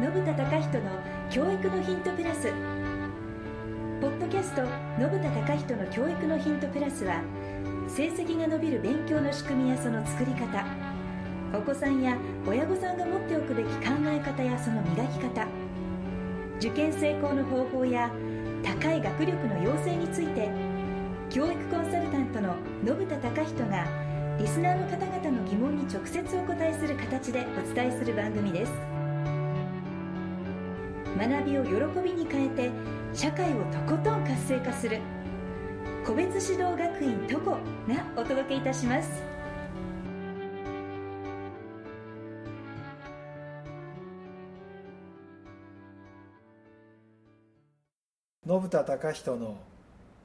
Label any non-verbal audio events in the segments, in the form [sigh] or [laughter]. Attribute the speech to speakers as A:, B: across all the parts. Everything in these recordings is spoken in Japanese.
A: 信田隆人の教育のヒントプラス。ポッドキャスト信田隆人の教育のヒントプラスは成績が伸びる勉強の仕組みやその作り方。お子さんや親御さんが持っておくべき考え方やその磨き方。受験成功の方法や高い学力の養成について教育コンサルタントの信田隆人がリスナーの方々の疑問に直接お答えする形でお伝えする番組です。学びを喜びに変えて社会をとことん活性化する。個別指導学院トコがお届けいたします。
B: 信田隆人の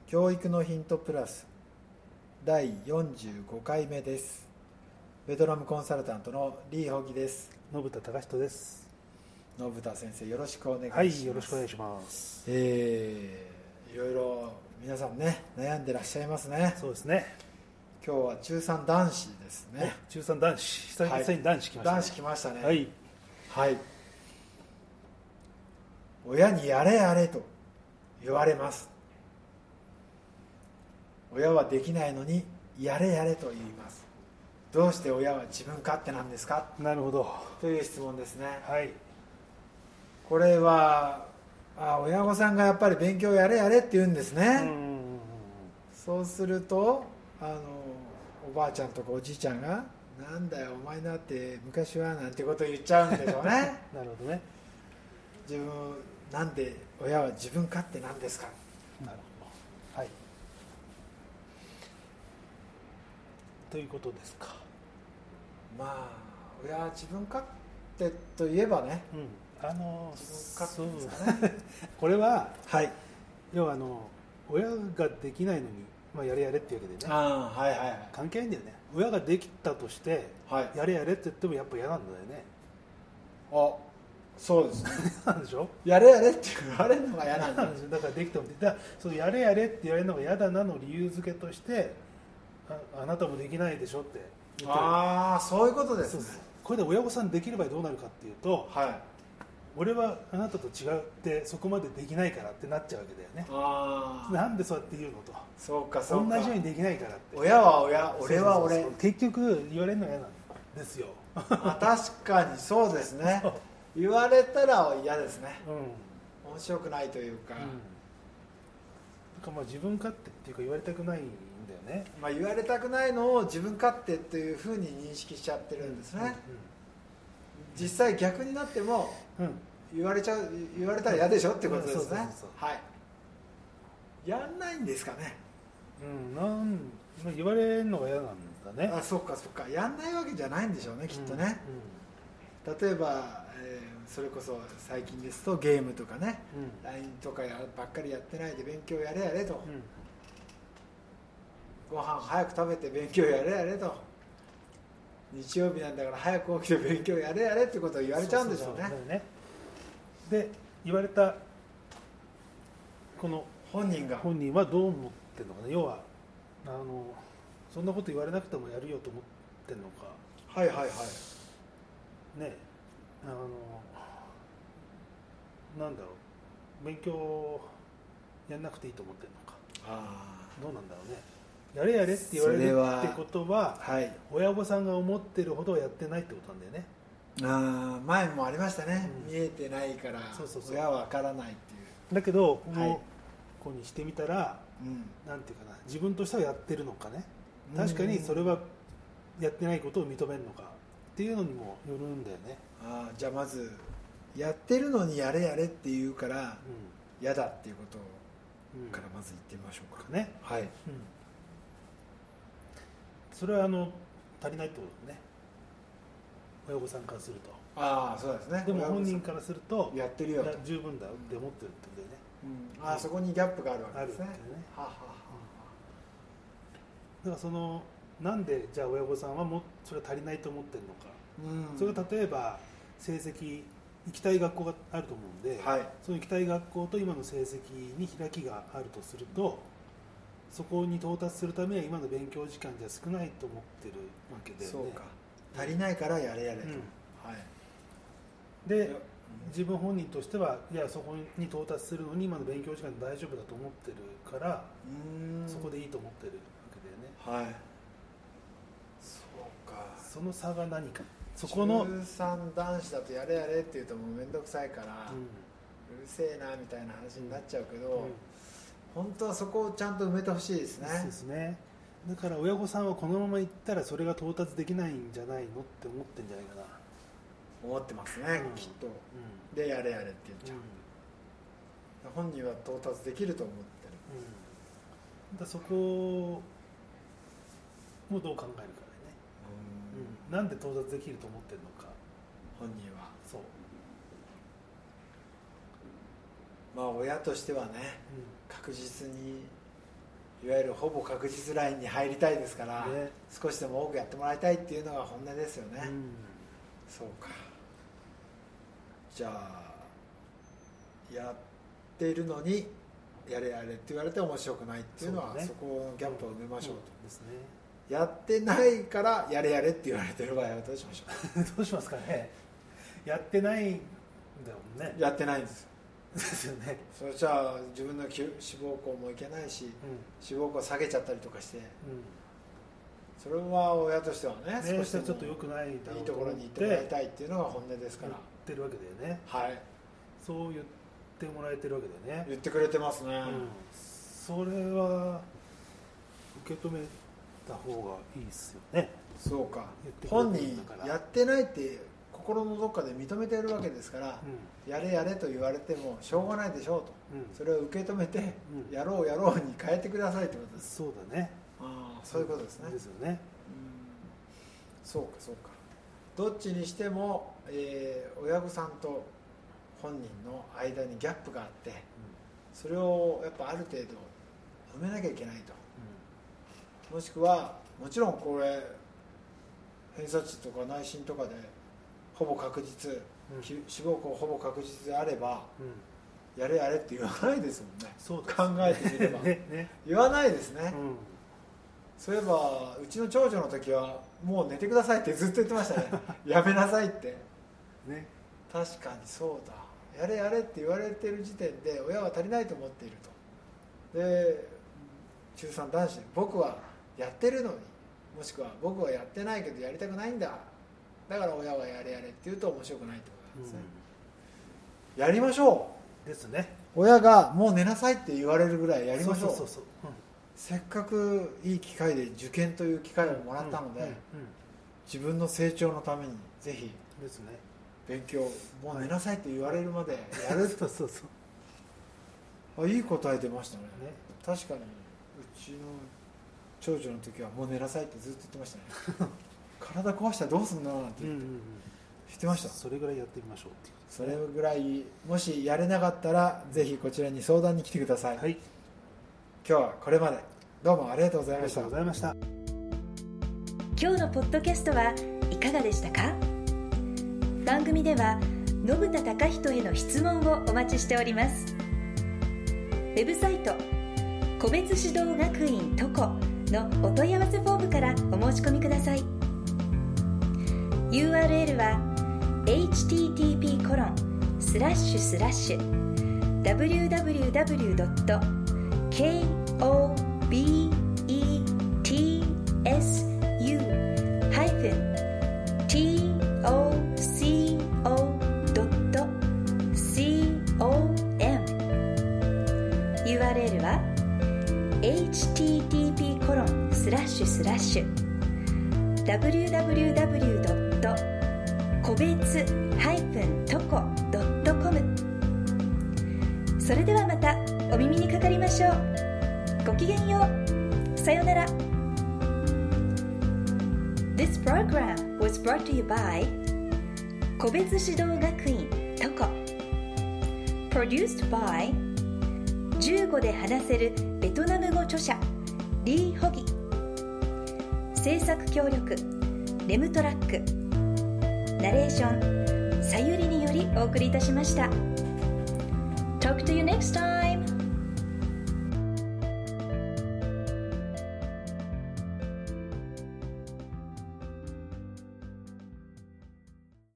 B: 教育のヒントプラス第45回目です。ベトナムコンサルタントのリー・ホギです。
C: 信田隆人です
B: 信田先生よろしくお願いします。
C: はいよろしくお願いします。
B: えー、いろいろ皆さんね悩んでらっしゃいますね。
C: そうですね。
B: 今日は中3男子ですね。
C: 中3男子。久々に男子来ました、ね。
B: 男子来ましたね。
C: はい。
B: はい。親にやれやれと言われます。親はできないのにやれやれと言います。どうして親は自分勝手なんですか？
C: なるほど。
B: という質問ですね。
C: はい
B: これはあ親御さんがやっぱり勉強やれやれって言うんですね、
C: うん
B: そうするとあのおばあちゃんとかおじいちゃんが「なんだよお前だって昔は」なんてこと言っちゃうんでしょうね。[laughs]
C: なるほどね。
B: 自分なんで親は自分勝手なんですか。
C: なるほど。はい。ということですか。
B: まあ親は自分勝手といえばね
C: うんあのそう。これは
B: はい。
C: 要はあの親ができないのに、まあ、やれやれっていうわけでね。
B: ああはいはいはい。
C: 関係ないんだよね。親ができたとして、
B: はい。
C: やれやれって言ってもやっぱ嫌なんだよね。
B: あそうですね。[laughs]
C: なんでしょ？
B: やれやれって言われるのが嫌なんだ
C: なんですよ [laughs] だからできたもんだからそのやれやれって言われるのが嫌だなの理由付けとしてああなたもできないでしょって言ってる。
B: ああそういうことですね。
C: これで親御さんできる場合どうなるかっていうと
B: はい
C: 俺はあなたと違ってそこまでできないからってなっちゃうわけだよね。なんでそうやって言うのと。
B: そうかそうか。
C: 同じようにできないからって。
B: 親は親俺は俺。
C: 結局言われるのが嫌なんですよ。
B: あ確かにそうですね。[laughs] 言われたら嫌ですね。
C: うん。
B: 面白くないというか、
C: うん、なんかまあ自分勝手っていうか言われたくないんだよね。
B: まあ、言われたくないのを自分勝手というふうに認識しちゃってるんですね、実際逆になっても
C: うん、うん
B: 言われちゃう言われたら嫌でしょってことですね、はい。やんないんですかね。
C: うん、なんまあ言われるのが嫌なんだね。
B: あそっかそっか。やんないわけじゃないんでしょうねきっとね、例えば、えーそれこそ最近ですとゲームとかね。
C: うん。
B: LINE とかやばっかりやってないで勉強やれやれと、
C: うんうん。
B: ご飯早く食べて勉強やれやれと日曜日なんだから早く起きて勉強やれやれってことを言われちゃうんでしょうね。
C: そそそだよね。で言われたこの
B: 本人が。
C: 本人はどう思ってるのかな要はあのそんなこと言われなくてもやるよと思ってるのか。
B: はいはいはい。
C: ね。あのなんだろう。勉強やんなくていいと思ってるのか。
B: あ
C: どうなんだろうねやれやれって言われるってことは
B: あはい。
C: 親御さんが思ってるほどやってないってことなんだよね。
B: あー前もありましたね、
C: うん。
B: 見えてないから
C: そうそうそう。
B: 親は分からないっていう。
C: だけどこ
B: はい。
C: の子にしてみたら、
B: うん。
C: なんていうかな自分としてはやってるのかね。
B: うん。
C: 確かにそれはやってないことを認めるのか。っていうのにもよるんだよね、
B: あーじゃあまずやってるのにやれやれって言うから嫌だっていうこと
C: うんうん。
B: からまず言ってみましょうか、
C: ね、
B: はい。
C: うん、それはあの足りないってことだね。親御さんからすると。
B: ああそうですね。
C: でも本人からすると
B: やってるよ
C: 十分だって思ってるってことだよね。
B: うん、ああそこにギャップがあるわけですね。
C: ね。
B: はあは
C: だからそのなんでじゃあ親御さんはもそれは足りないと思ってるのか、
B: あうん。
C: それが例えば成績行きたい学校があると思うんで、
B: はい。
C: その行きたい学校と今の成績に開きがあるとするとそこに到達するためには今の勉強時間じゃ少ないと思ってるわけだよね。
B: そうか。足りないからやれやれと、
C: うん。
B: はい。
C: で自分本人としてはいやそこに到達するのに今の勉強時間で大丈夫だと思ってるから、
B: うん。
C: そこでいいと思ってるわけだよね。
B: はい。そうか。
C: その差が何か。そこの、うん
B: 中3男子だとやれやれって言うともう面倒くさいから、うるせえなみたいな話になっちゃうけど、
C: うん
B: 本当はそこをちゃんと埋めてほしいですね。
C: そうですね。だから親御さんはこのまま行ったらそれが到達できないんじゃないのって思ってんじゃないかな、
B: 思ってますね、
C: うん。
B: きっと。
C: う
B: でやれやれって言っちゃ
C: ん
B: う、本人は到達できると思ってる。
C: うん、だそこもどう考えるかでね、うん、なんで到達できると思ってるのか。
B: 本人は。
C: そう、
B: まあ親としてはね確実にいわゆるほぼ確実ラインに入りたいですから、
C: ね。
B: 少しでも多くやってもらいたいっていうのが本音ですよね、
C: うん。
B: そうか。じゃあやっているのにやれやれって言われて面白くないっていうのはそ,、
C: ね。
B: このギャップを埋めましょうと、
C: ですね
B: やってないからやれやれって言われてる場合はどうしましょ [laughs]
C: どうしますかね。やってないんだもんね。
B: うやってないんですよ
C: ですよね。
B: それじゃあ自分の志望校もいけないし
C: う
B: 志望校下げちゃったりとかして
C: んうん。
B: それは親としてはね
C: ね
B: 少し
C: ちょっと良くないだろ
B: いうい
C: と
B: ころに行っててもらいたいっていうのが本音ですから。
C: 言ってるわけだよね。
B: はい。
C: そう言ってもらえてるわけだよね。
B: 言ってくれてますね、
C: うん。それは受け止めた方がいいですよね。
B: そうか。本人やってないって心のどっかで認めてるわけですから、
C: う
B: やれやれと言われてもしょうがないでしょうと。
C: ん、うん、
B: それを受け止めて、
C: うん。
B: やろうやろうに変えてくださいってことです。
C: そうだね。
B: ああそういうことですね、
C: ですよね。
B: うん。そうかそうか。どっちにしても、えー親御さんと本人の間にギャップがあってそれをやっぱある程度埋めなきゃいけないと。もしくはもちろんこれ偏差値とか内心とかでほぼ確実、
C: うん。
B: き志望校ほぼ確実であれば
C: うん、うん
B: やれやれって言わないですもんね。
C: そうです
B: 考えてみれば。[laughs]
C: ねね、
B: 言わないですね、
C: うん。
B: そういえばうちの長女の時はもう寝てくださいってずっと言ってましたね。[laughs] やめなさいって。
C: ね。
B: 確かにそうだ。やれやれって言われてる時点で親は足りないと思っていると。で中3男子僕はやってるのにもしくは僕はやってないけどやりたくないんだだから親はやれやれって言うと面白くないってことなんですね、やりましょ
C: うん、ですね。
B: う親がもう寝なさいって言われるぐらいやりましょう。
C: そうそうそうそう、
B: せっかくいい機会で受験という機会をもらったので、
C: うん。うん。
B: 自分の成長のためにぜひ
C: うんですね。
B: 勉強もう寝なさいって言われるまでやる。[laughs]
C: そうそうそう。
B: あいい答え出ましたね。
C: ね。
B: 確かにうちの長女の時はもう寝なさいってずっと言ってましたね [laughs] 体壊したらどうすんのなんて言って,、
C: うんうんうん。
B: 言ってました？
C: それぐらいやってみましょうっていう
B: そ
C: ね
B: れぐらいもしやれなかったらぜひこちらに相談に来てください、
C: はい。
B: 今日はこれまで。どうもありがとうございました。
C: ありがとうございました
A: 今日のポッドキャストはいかがでしたか？番組では信田貴人への質問をお待ちしております。ウェブサイト個別指導学院トコのお問い合わせフォームからお申し込みください URL は http コロンスラッシュスラッシュ www.kobetu-toco.com URL は http コロンスラッシュスラッシュ www. 個別 -toco.com それではまたお耳にかかりましょう。ごきげんよう。さようなら。This program was brought to you by 個別指導学院トコ。Produced by 15で話せるベトナム語著者リー・ホギ。制作協力レムトラック。ナレーションさゆりによりお送りいたしました。Talk to you next time!